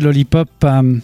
Lollipop. Euh,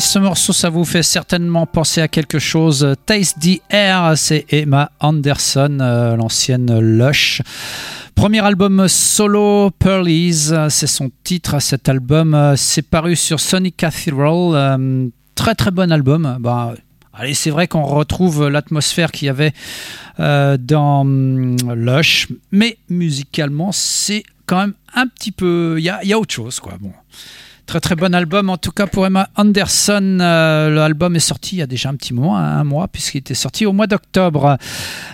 ce morceau, ça vous fait certainement penser à quelque chose. Taste the Air, c'est Emma Anderson, euh, l'ancienne Lush. Premier album solo, Pearlies, c'est son titre à cet album. C'est paru sur Sonic Cathedral. Euh, très très bon album. Bah, allez, c'est vrai qu'on retrouve l'atmosphère qu'il y avait euh, dans hum, Lush, mais musicalement, c'est quand même un petit peu. Il y a, y a, autre chose, quoi. Bon. Très très bon album en tout cas pour Emma Anderson. Euh, L'album est sorti il y a déjà un petit moment, un mois, puisqu'il était sorti au mois d'octobre.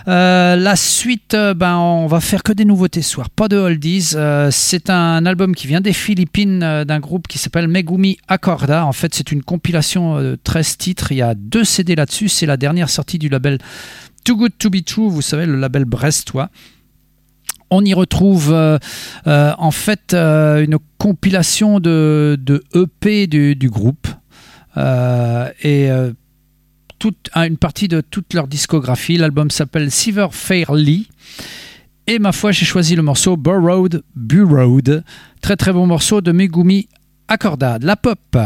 Euh, la suite, euh, ben, on va faire que des nouveautés ce soir, pas de oldies. C'est un album qui vient des Philippines d'un groupe qui s'appelle Megumi Accorda. En fait, c'est une compilation de 13 titres. Il y a deux CD là-dessus. C'est la dernière sortie du label Too Good To Be True, vous savez, le label brestois. On y retrouve euh, euh, en fait euh, une compilation de, EP du, du groupe et une partie de toute leur discographie. L'album s'appelle Silver Fairly. Et ma foi, j'ai choisi le morceau Burrowed Burrowed. Très très bon morceau de Megumi Accorda, de la pop.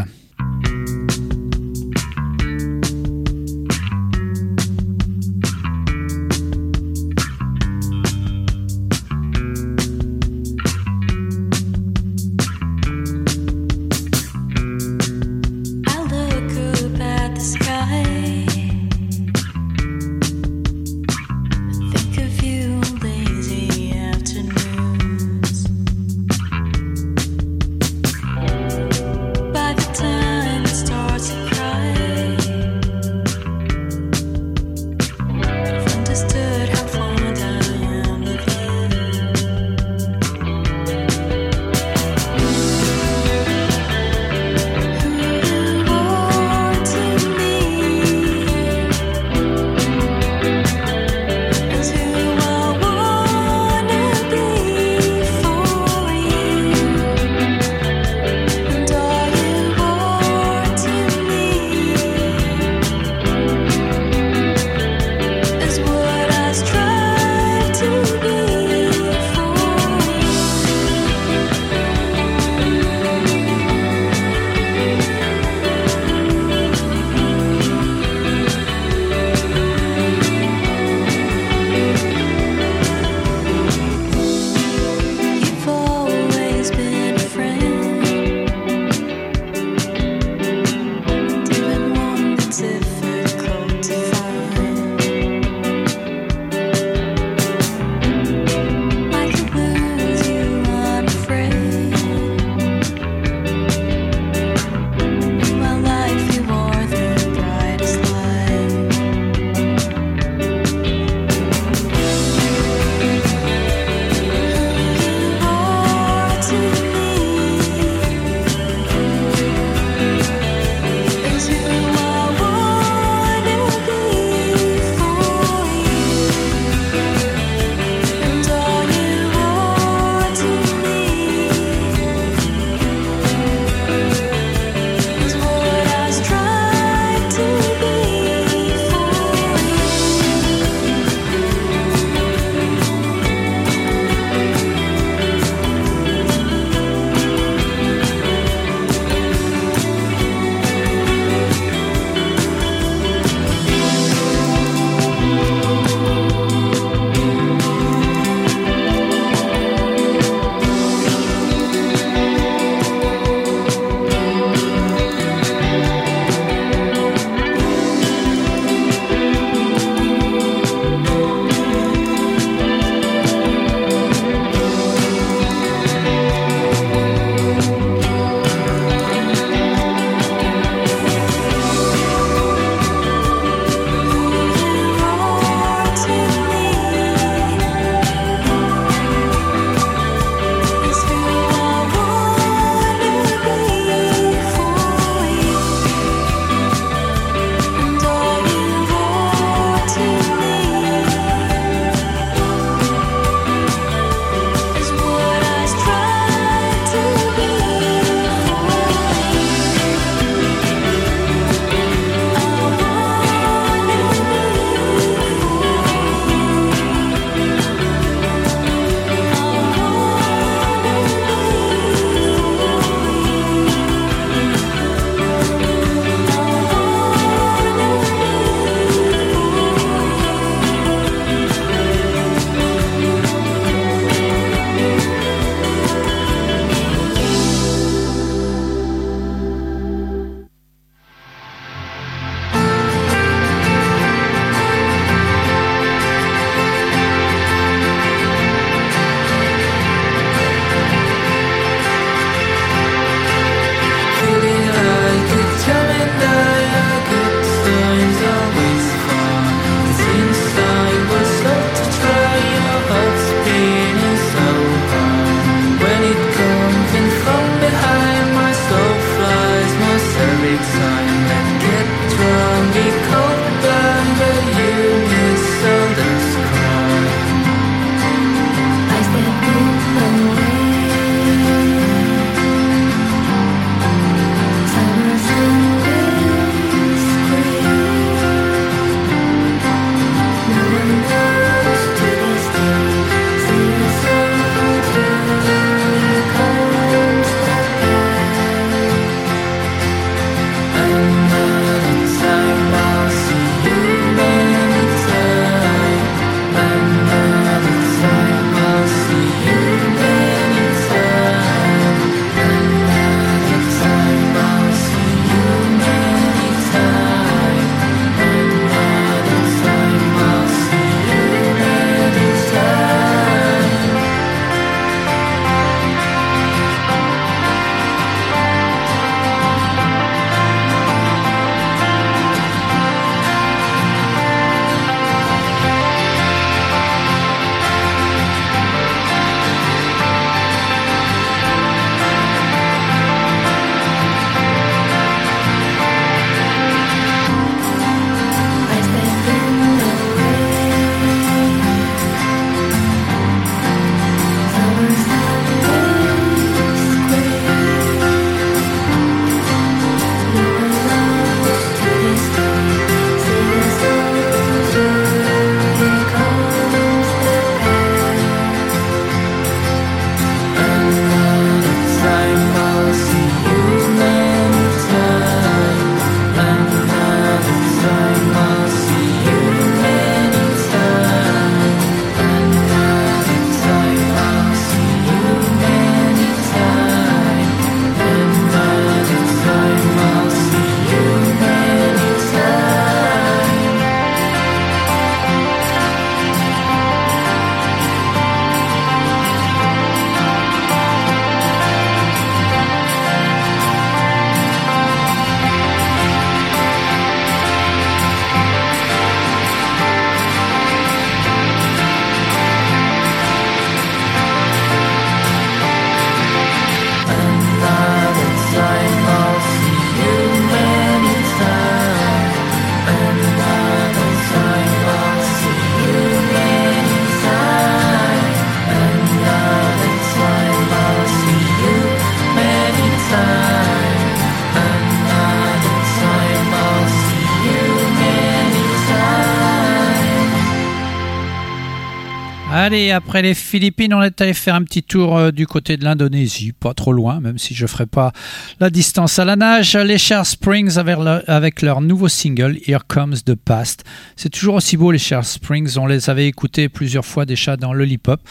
Allez, après les Philippines, on est allé faire un petit tour euh, du côté de l'Indonésie, pas trop loin, même si je ne ferai pas la distance à la nage. Les Cher Springs avec leur, nouveau single Here Comes the Past. C'est toujours aussi beau les Cher Springs, on les avait écoutés plusieurs fois déjà dans Lollipop.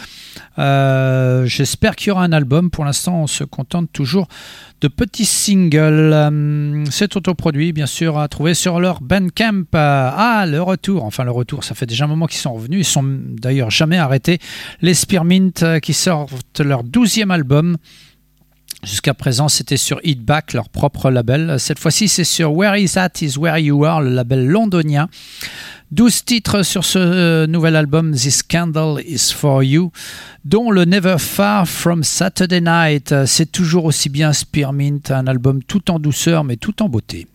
Euh, J'espère qu'il y aura un album. Pour l'instant, on se contente toujours de petits singles. Euh, c'est autoproduit, bien sûr, à trouver sur leur Bandcamp. Ah, le retour, enfin le retour, ça fait déjà un moment qu'ils sont revenus. Ils sont d'ailleurs jamais arrêtés. Les Spearmint euh, qui sortent leur douzième album. Jusqu'à présent, c'était sur Back, leur propre label. Cette fois-ci, c'est sur Where Is That Is Where You Are, le label londonien. 12 titres sur ce euh, nouvel album This Candle Is For You, dont le Never Far From Saturday Night. C'est toujours aussi bien Spearmint, un album tout en douceur mais tout en beauté.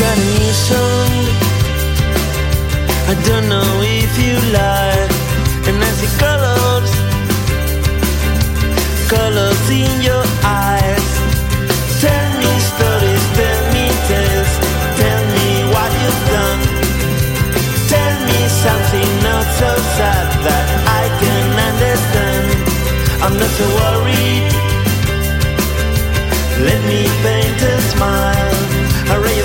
got a new song. I don't know if you like, and I see colors, colors in your eyes. Tell me stories, tell me tales, tell me what you've done. Tell me something not so sad that I can understand. I'm not so worried. Let me paint a smile. Array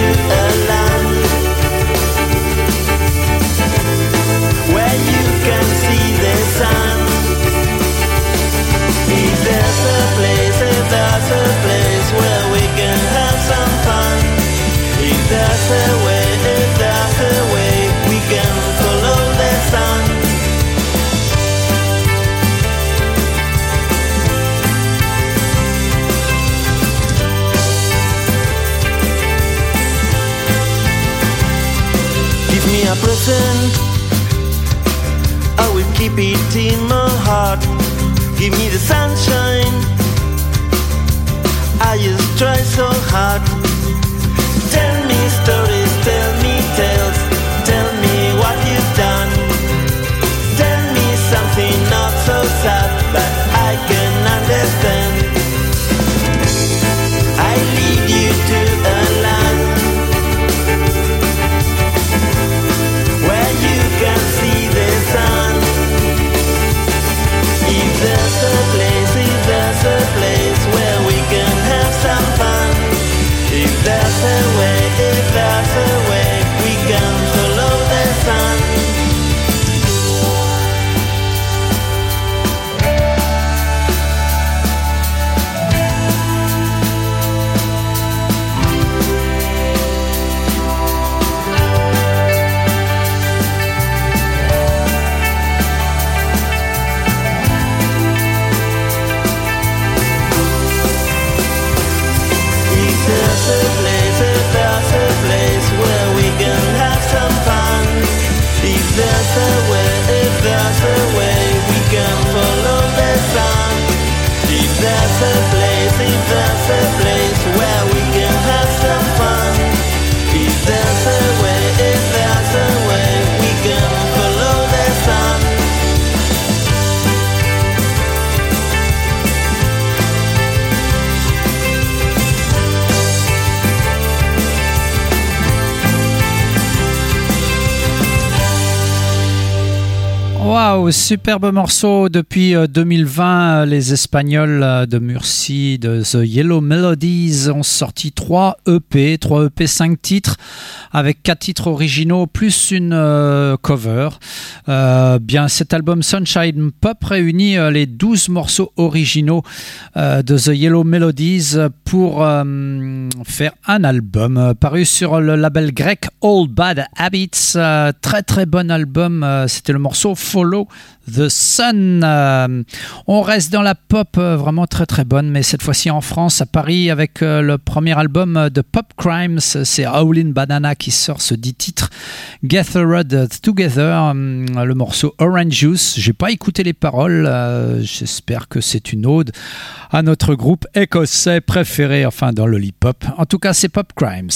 Is there present. I will keep it in my heart. Give me the sunshine. I just try so hard. Superbe morceau depuis euh, 2020. euh, Les Espagnols euh, de Murcie, de The Yellow Melodies, ont sorti 3 EP, 3 EP 5 titres, avec 4 titres originaux plus une euh, cover. Euh, bien, cet album Sunshine Pop réunit euh, les 12 morceaux originaux euh, de The Yellow Melodies pour euh, faire un album euh, paru sur le label grec All Bad Habits. Euh, très très bon album. Euh, C'était le morceau Follow the Sun. Euh, on reste dans la pop euh, vraiment très très bonne, mais cette fois-ci en France, à Paris, avec euh, le premier album de Pop Crimes. C'est Howlin' Banana qui sort ce 10 titres. Gathered Together, le morceau Orange Juice. J'ai pas écouté les paroles. J'espère que c'est une ode à notre groupe écossais préféré, enfin dans le hip-hop. En tout cas, c'est Pop Crimes.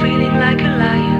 feeling like a lion.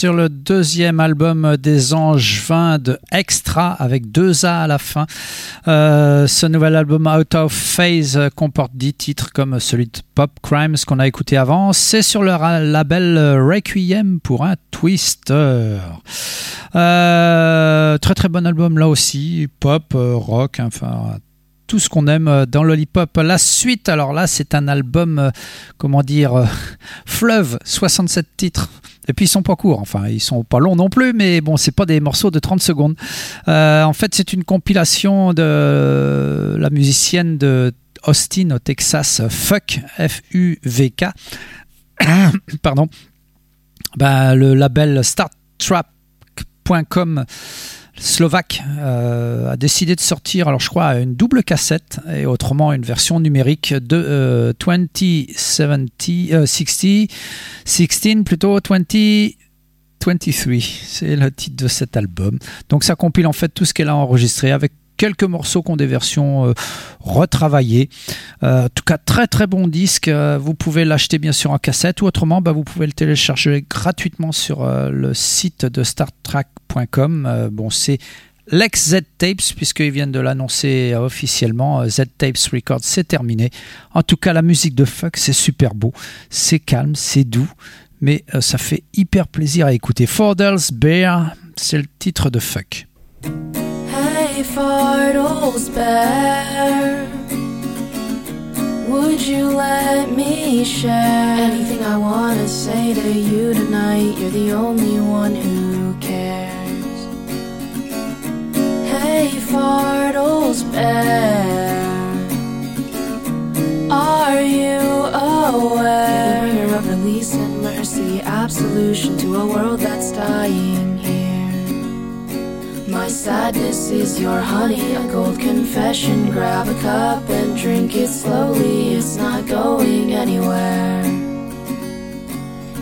Sur le deuxième album des Anges 20 de Extra avec deux A à la fin. Euh, ce nouvel album Out of Phase comporte 10 titres comme celui de Pop Crimes qu'on a écouté avant. C'est sur le label Requiem pour un Twister. Euh, très très bon album là aussi, pop, euh, rock, enfin tout ce qu'on aime euh, dans l'Olipop. La suite, alors là, c'est un album, euh, comment dire, euh, fleuve, 67 titres. Et puis ils sont pas courts, enfin ils sont pas longs non plus, mais bon, c'est pas des morceaux de 30 secondes. en fait, c'est une compilation de la musicienne de Austin au Texas, Fuck, F-U-V-K. Pardon. Bah, le label startrap.com slovaque euh, a décidé de sortir, alors je crois, une double cassette et autrement une version numérique de 2070, euh, 60, 16 euh, plutôt 20. 23, c'est le titre de cet album. Donc ça compile en fait tout ce qu'elle a enregistré avec quelques morceaux qui ont des versions euh, retravaillées. Euh, en tout cas, très très bon disque. Euh, vous pouvez l'acheter bien sûr en cassette ou autrement, bah, vous pouvez le télécharger gratuitement sur le site de StarTrack.com. bon, c'est l'ex Z-Tapes, puisqu'ils viennent de l'annoncer officiellement. Z-Tapes Records, c'est terminé. En tout cas, la musique de Fuck, c'est super beau. C'est calme, c'est doux, mais ça fait hyper plaisir à écouter. Fordell's Bear, c'est le titre de Fuck. Fardles bear. Would you let me share anything I wanna say to you tonight? You're the only one who cares. Hey, Fardles bear. Are you aware? Bringer of release and mercy, absolution to a world that's dying. My sadness is your honey, a cold confession. Grab a cup and drink it slowly, it's not going anywhere.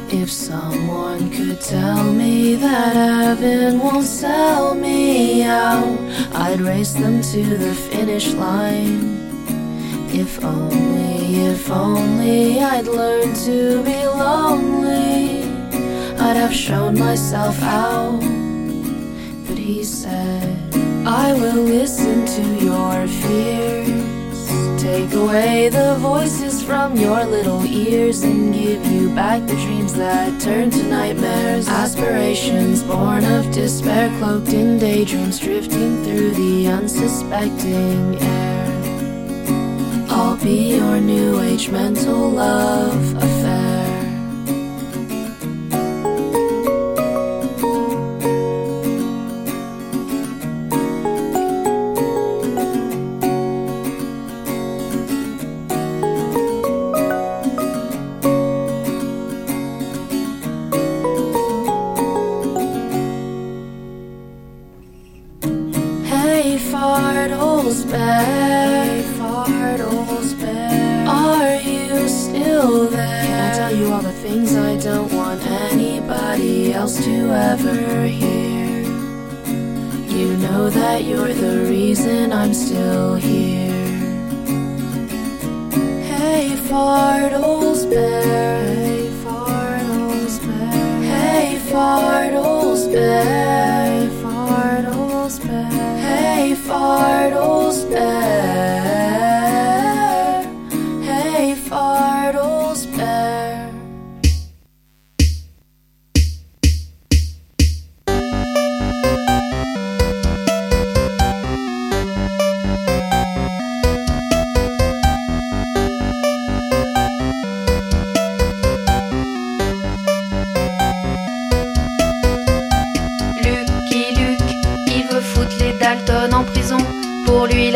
If someone could tell me that heaven won't sell me out, I'd race them to the finish line. If only, if only I'd learned to be lonely, I'd have shown myself out. He said, I will listen to your fears. Take away the voices from your little ears and give you back the dreams that turn to nightmares. Aspirations born of despair, cloaked in daydreams, drifting through the unsuspecting air. I'll be your new age mental love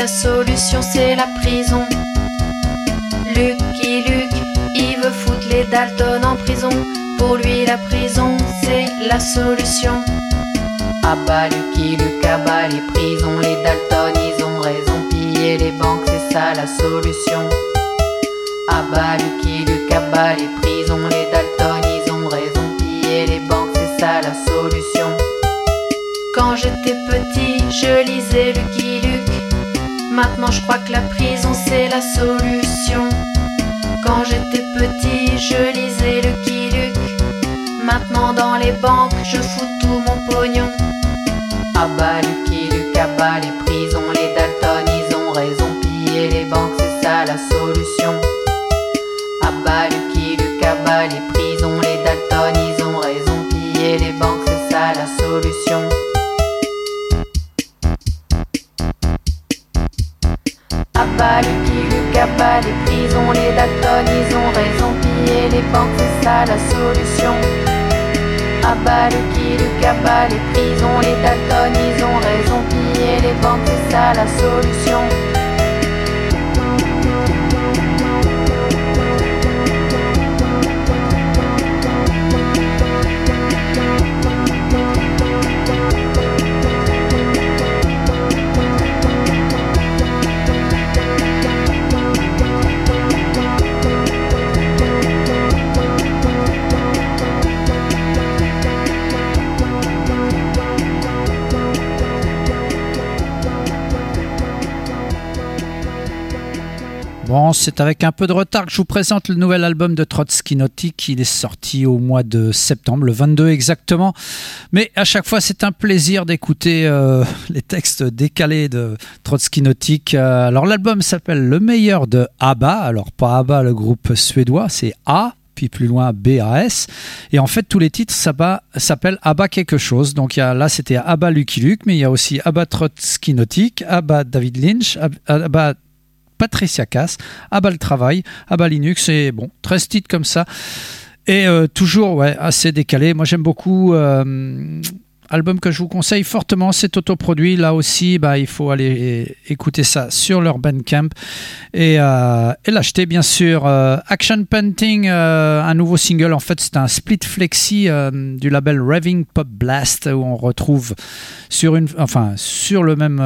la solution c'est la prison. Lucky Luke, il veut foutre les Dalton en prison. Pour lui, la prison c'est la solution. Ah bah Lucky Luke, ah bah les prisons, les Dalton ils ont raison. Piller les banques, c'est ça la solution. Ah bah Lucky Luke, ah bah les prisons, les Dalton ils ont raison. Piller les banques, c'est ça la solution. Quand j'étais petit, je lisais Lucky Luke. Maintenant, je crois que la prison c'est la solution. Quand j'étais petit, je lisais Lucky Luke. Maintenant, dans les banques, je fous tout mon pognon. Ah bah Lucky Luke, ah bah les prisons, les Dalton, ils ont raison. Piller les banques, c'est ça la solution. Ah bah Lucky Luke, ah bah les prisons, les Dalton, ils ont raison. Piller les banques, c'est ça la solution. Lucky Luke, ah bah les prisons, les Dalton, ils ont raison. Piller les banques, c'est ça la solution. Luke, ah bah les prisons, les Dalton, ils ont raison. Piller les banques, c'est ça la solution. C'est avec un peu de retard que je vous présente le nouvel album de Trotsky Nautic. Il est sorti au mois de septembre, le 22 exactement. Mais à chaque fois, c'est un plaisir d'écouter euh, les textes décalés de Trotsky Nautic. Euh, alors, l'album s'appelle Le meilleur de ABBA. Alors, pas ABBA, le groupe suédois, c'est A puis plus loin BAS. Et en fait, tous les titres s'appellent ABBA quelque chose. Donc là, c'était ABBA Lucky Luke, mais il y a aussi ABBA Trotsky Nautic, ABBA David Lynch, Ab- ABBA Patricia Cass, ABBA le travail, ABBA Linux, et bon, 13 titres comme ça. Et euh, toujours, ouais, assez décalé. Moi, j'aime beaucoup. euh, album que je vous conseille fortement, c'est autoproduit. Là aussi, bah, il faut aller écouter ça sur leur Bandcamp et, euh, et l'acheter, bien sûr. Euh, Action Painting, euh, un nouveau single. En fait, c'est un split flexi du label Raving Pop Blast où on retrouve sur, une, enfin, sur le même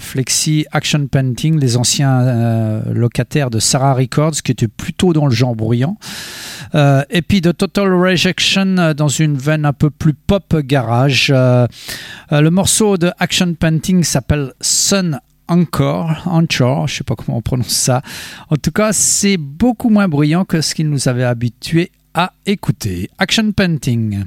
flexi Action Painting les anciens locataires de Sarah Records qui étaient plutôt dans le genre bruyant. Et puis de Total Rejection dans une veine un peu plus pop garage. Euh, le morceau de Action Painting s'appelle Sun Encore, Encore, je sais pas comment on prononce ça. En tout cas, c'est beaucoup moins bruyant que ce qu'il nous avait habitué à écouter. Action Painting.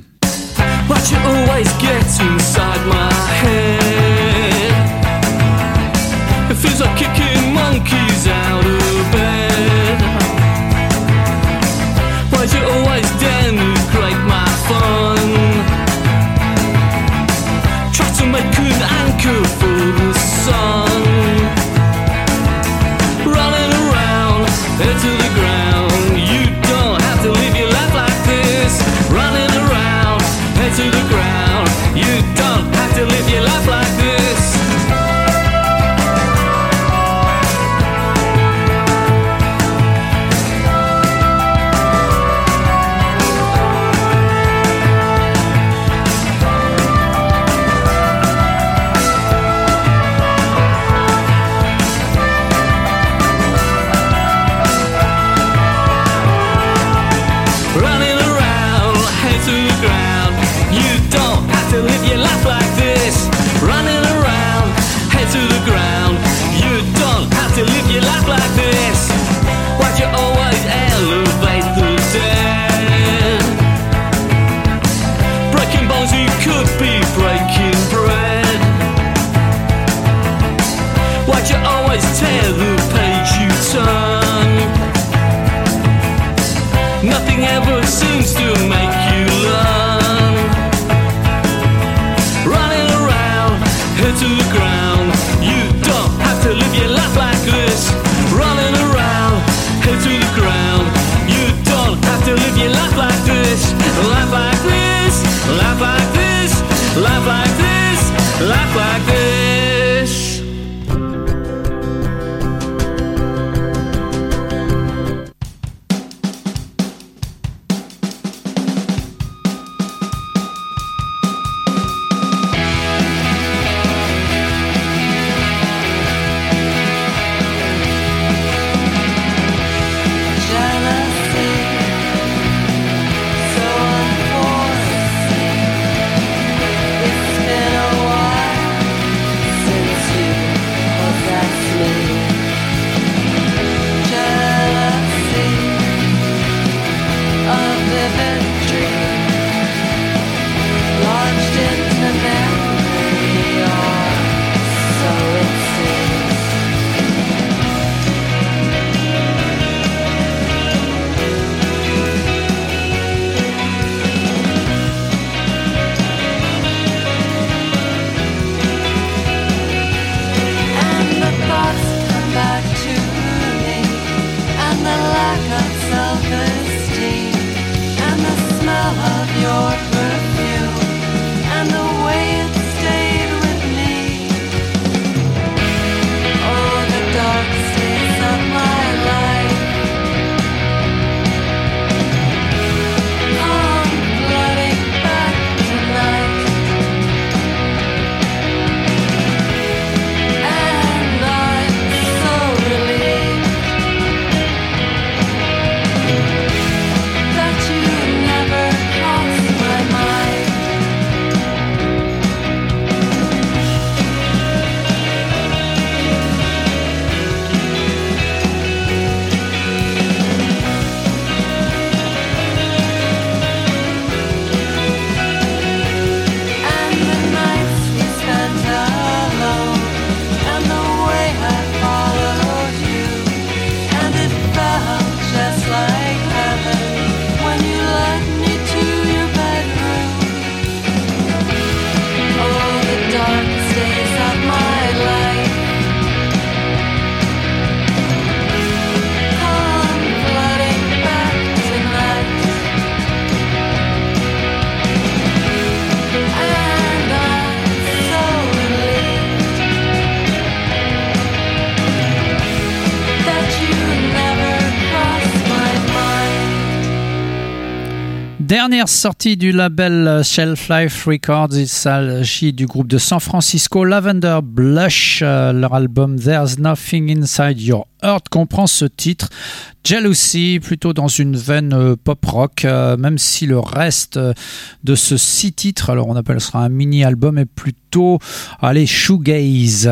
Dernière sortie du label Shelf Life Records, il s'agit du groupe de San Francisco Lavender Blush, euh, leur album There's Nothing Inside Your Heart comprend ce titre. Jealousy, plutôt dans une veine euh, pop rock, euh, même si le reste euh, de ce six titres, alors on appelle ça un mini-album, est plutôt, allez, shoegaze.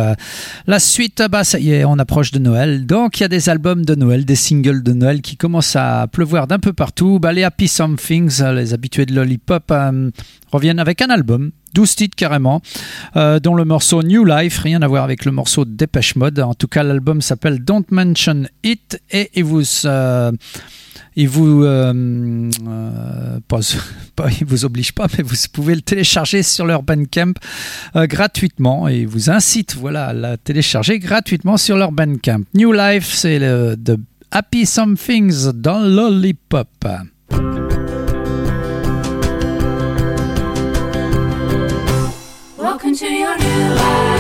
La suite, bah ça y est, on approche de Noël. Donc il y a des albums de Noël, des singles de Noël qui commencent à pleuvoir d'un peu partout. Bah, les Happy Somethings, les habitués de Lollipop, reviennent avec un album 12 titres carrément, euh, dont le morceau New Life, rien à voir avec le morceau Dépêche Mode. En tout cas, l'album s'appelle Don't Mention It et, vous. Il vous, euh, euh, pas, il vous oblige pas, mais vous pouvez le télécharger sur leur Bandcamp gratuitement et il vous incite voilà, à la télécharger gratuitement sur leur Bandcamp. New Life, c'est de Happy Somethings dans Lollipop. into your new life.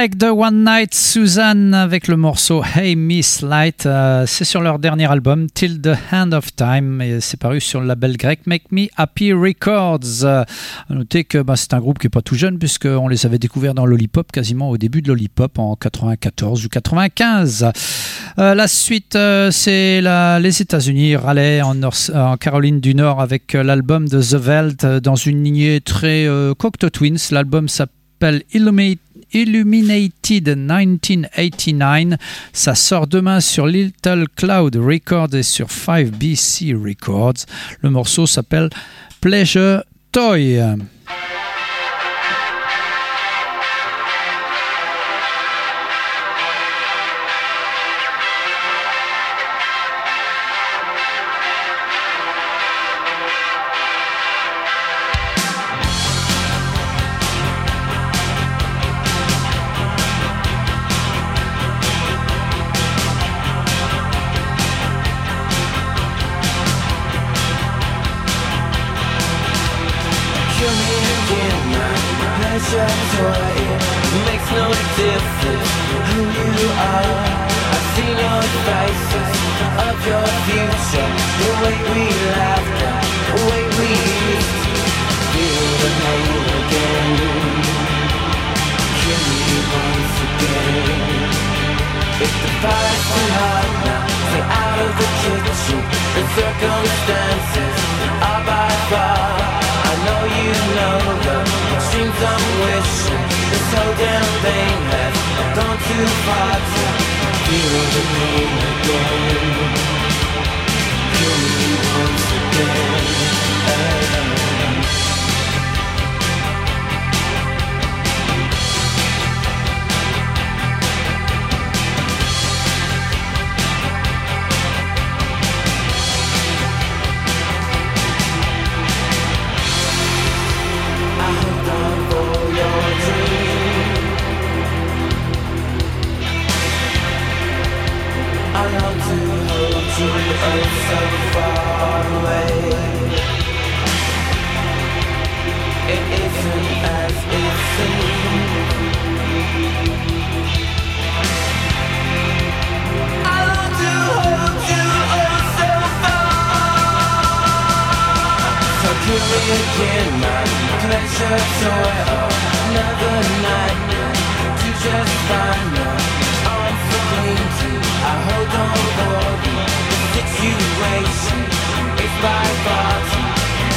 Grecs de One Night Suzanne avec le morceau Hey Miss Light. euh, c'est sur leur dernier album Till the Hand of Time et c'est paru sur le label grec Make Me Happy Records. Euh, à noter que bah, c'est un groupe qui est pas tout jeune puisqu'on les avait découverts dans Lollipop quasiment au début de Lollipop en 94 ou 95. Euh, la suite, euh, c'est les États-Unis, Raleigh en, Caroline du Nord avec l'album de The Veld dans une lignée très Cocteau Twins. L'album s'appelle Illumate Illuminated 1989. Ça sort demain sur Little Cloud Records et sur 5BC Records. Le morceau s'appelle Pleasure Toy. Situation. It's by far to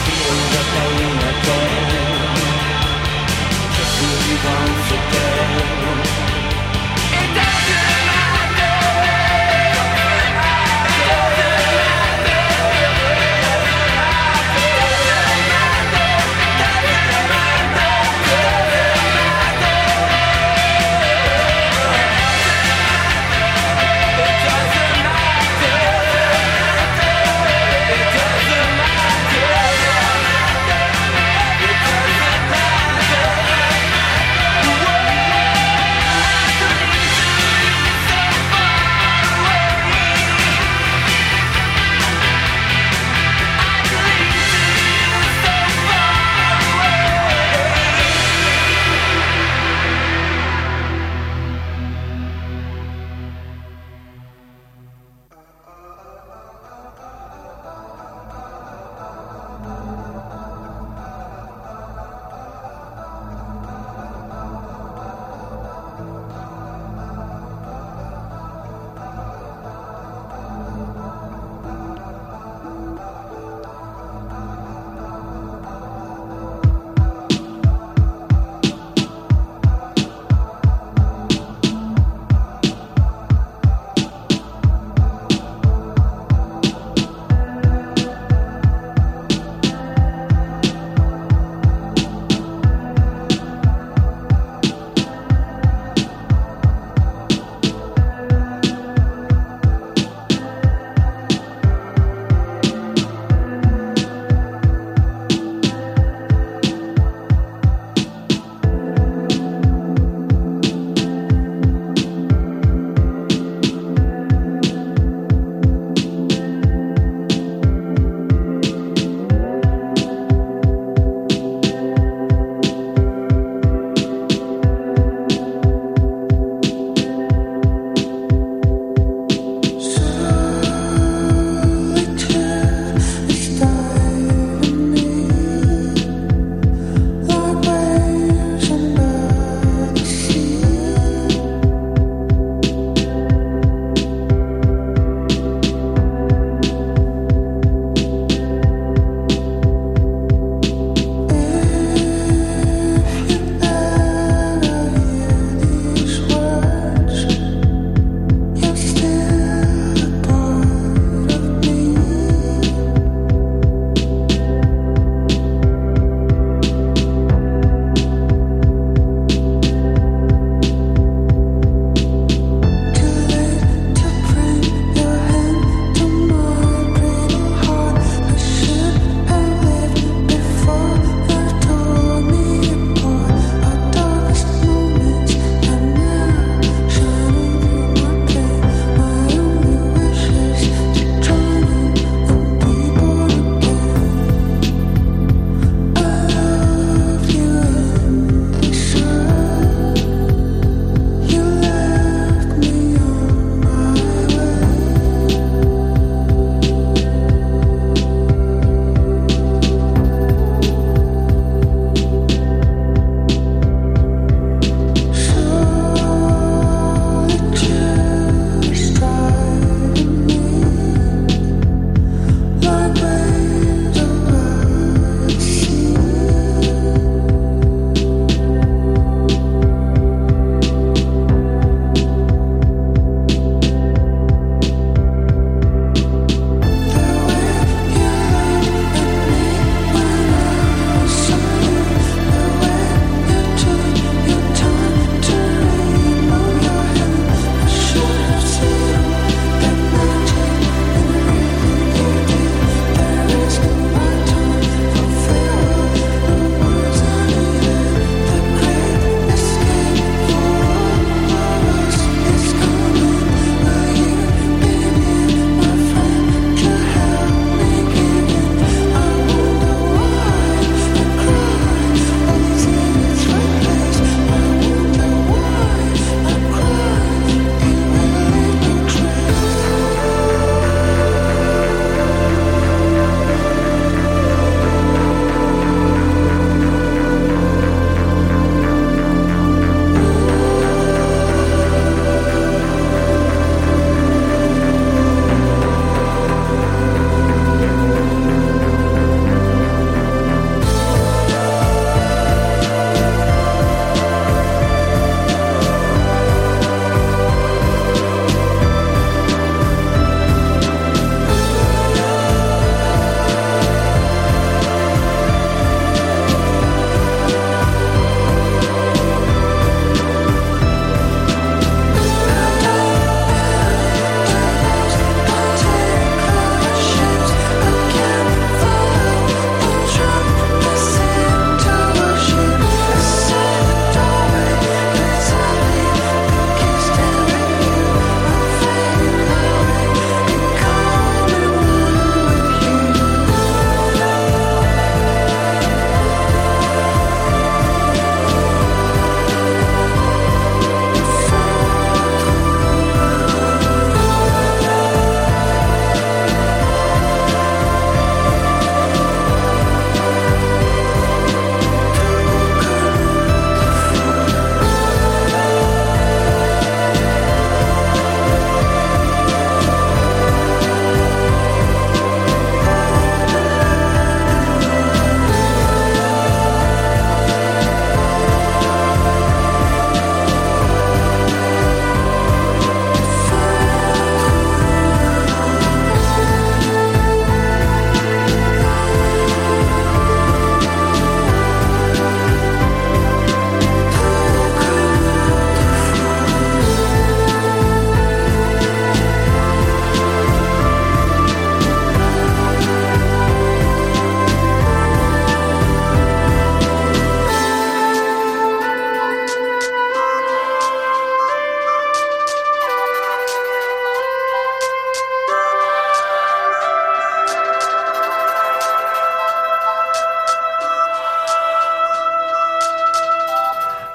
feel the pain again.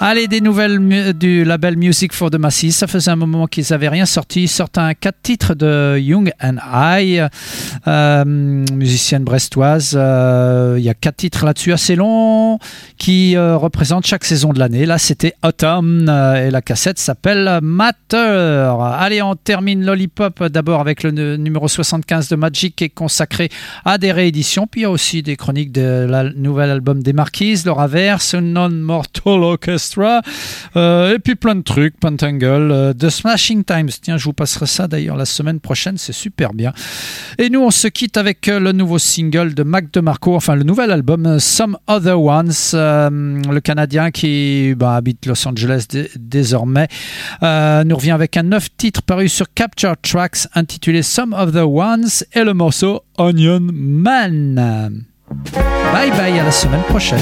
Allez, des nouvelles du label Music for the Masses. Ça faisait un moment qu'ils n'avaient rien sorti. Ils sortent un quatre titres de Young and I, euh, musicienne brestoise. Euh, Il y a quatre titres là-dessus assez longs qui euh, représentent chaque saison de l'année. Là, c'était Autumn et la cassette s'appelle Matter. Allez, on termine Lollipop d'abord avec le nu- numéro 75 de Magic qui est consacré à des rééditions. Puis il y a aussi des chroniques de la nouvel album des Marquises, Laura Verse, Non Mortal Euh, et puis plein de trucs, Pentangle, euh, The Smashing Times. Tiens, je vous passerai ça d'ailleurs la semaine prochaine, c'est super bien. Et nous, on se quitte avec euh, le nouveau single de Mac DeMarco, enfin le nouvel album Some Other Ones, le Canadien qui bah, habite Los Angeles dé- désormais, nous revient avec un neuf titre paru sur Capture Tracks intitulé Some Other Ones et le morceau Onion Man. Bye bye, à la semaine prochaine.